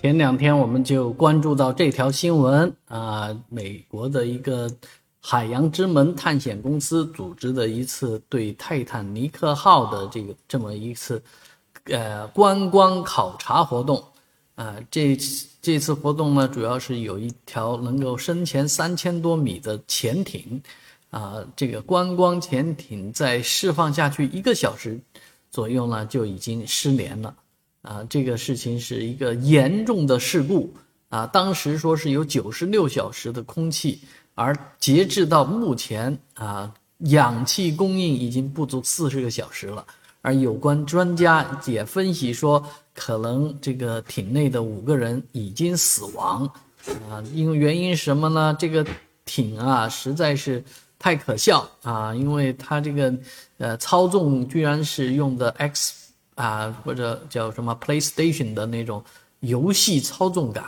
前两天我们就关注到这条新闻啊，美国的一个海洋之门探险公司组织的一次对泰坦尼克号的这个这么一次呃观光考察活动啊，这这次活动呢，主要是有一条能够深潜三千多米的潜艇啊，这个观光潜艇在释放下去一个小时左右呢，就已经失联了。啊，这个事情是一个严重的事故啊！当时说是有九十六小时的空气，而截至到目前啊，氧气供应已经不足四十个小时了。而有关专家也分析说，可能这个艇内的五个人已经死亡啊！因为原因是什么呢？这个艇啊，实在是太可笑啊！因为它这个呃操纵居然是用的 X。啊，或者叫什么 PlayStation 的那种游戏操纵感，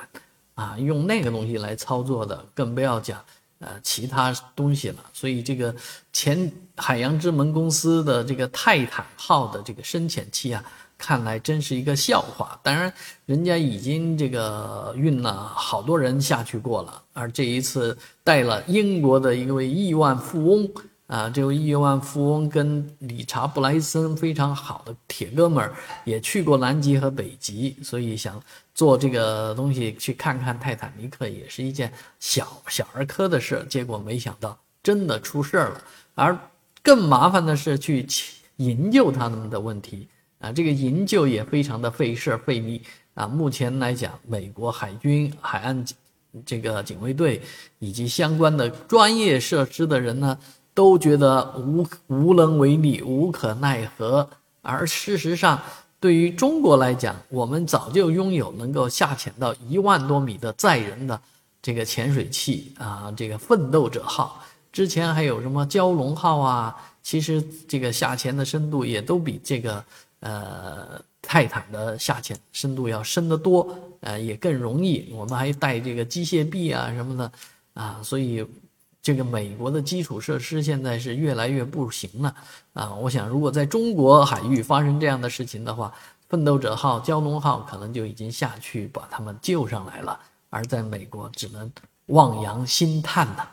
啊，用那个东西来操作的，更不要讲呃其他东西了。所以这个前海洋之门公司的这个泰坦号的这个深潜器啊，看来真是一个笑话。当然，人家已经这个运了好多人下去过了，而这一次带了英国的一位亿万富翁。啊，这位亿万富翁跟理查布莱森非常好的铁哥们儿，也去过南极和北极，所以想做这个东西去看看泰坦尼克，也是一件小小儿科的事。结果没想到真的出事儿了，而更麻烦的是去营救他们的问题啊，这个营救也非常的费事费力啊。目前来讲，美国海军海岸这个警卫队以及相关的专业设施的人呢。都觉得无无能为力、无可奈何，而事实上，对于中国来讲，我们早就拥有能够下潜到一万多米的载人的这个潜水器啊，这个奋斗者号，之前还有什么蛟龙号啊，其实这个下潜的深度也都比这个呃泰坦的下潜深度要深得多，呃，也更容易。我们还带这个机械臂啊什么的啊，所以。这个美国的基础设施现在是越来越不行了啊！我想，如果在中国海域发生这样的事情的话，奋斗者号、蛟龙号可能就已经下去把他们救上来了，而在美国只能望洋兴叹了。